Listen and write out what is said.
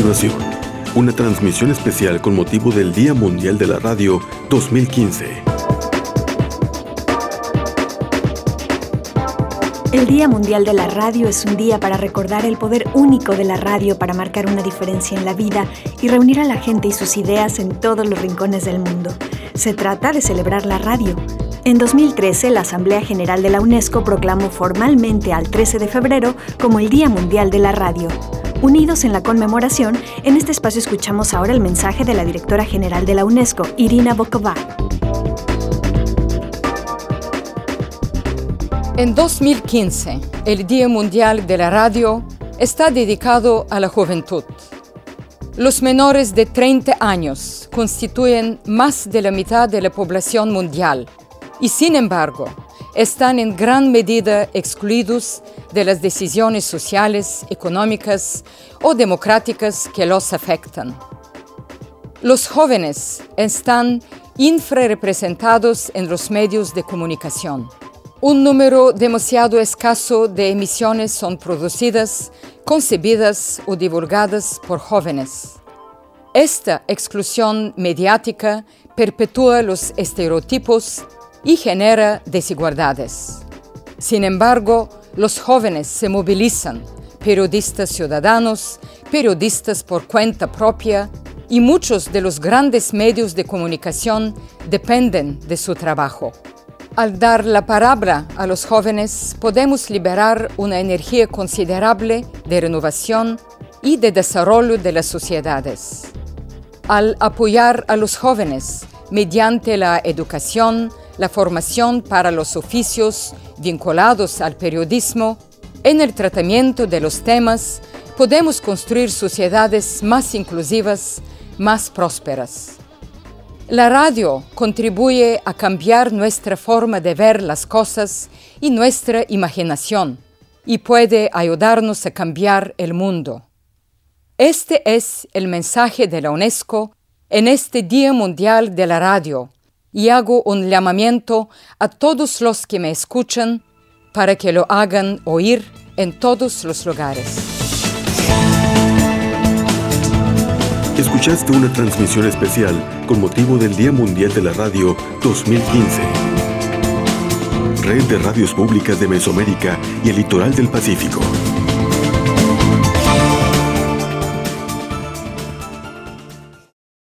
continuación, una transmisión especial con motivo del Día Mundial de la Radio 2015. El Día Mundial de la Radio es un día para recordar el poder único de la radio para marcar una diferencia en la vida y reunir a la gente y sus ideas en todos los rincones del mundo. Se trata de celebrar la radio. En 2013, la Asamblea General de la UNESCO proclamó formalmente al 13 de febrero como el Día Mundial de la Radio. Unidos en la conmemoración, en este espacio escuchamos ahora el mensaje de la directora general de la UNESCO, Irina Bokova. En 2015, el Día Mundial de la Radio está dedicado a la juventud. Los menores de 30 años constituyen más de la mitad de la población mundial y sin embargo están en gran medida excluidos de las decisiones sociales, económicas o democráticas que los afectan. Los jóvenes están infrarrepresentados en los medios de comunicación. Un número demasiado escaso de emisiones son producidas, concebidas o divulgadas por jóvenes. Esta exclusión mediática perpetúa los estereotipos y genera desigualdades. Sin embargo, los jóvenes se movilizan, periodistas ciudadanos, periodistas por cuenta propia, y muchos de los grandes medios de comunicación dependen de su trabajo. Al dar la palabra a los jóvenes, podemos liberar una energía considerable de renovación y de desarrollo de las sociedades. Al apoyar a los jóvenes mediante la educación, la formación para los oficios vinculados al periodismo, en el tratamiento de los temas, podemos construir sociedades más inclusivas, más prósperas. La radio contribuye a cambiar nuestra forma de ver las cosas y nuestra imaginación y puede ayudarnos a cambiar el mundo. Este es el mensaje de la UNESCO en este Día Mundial de la Radio y hago un llamamiento a todos los que me escuchan para que lo hagan oír en todos los lugares. Escuchaste una transmisión especial con motivo del Día Mundial de la Radio 2015. Red de Radios Públicas de Mesoamérica y el Litoral del Pacífico.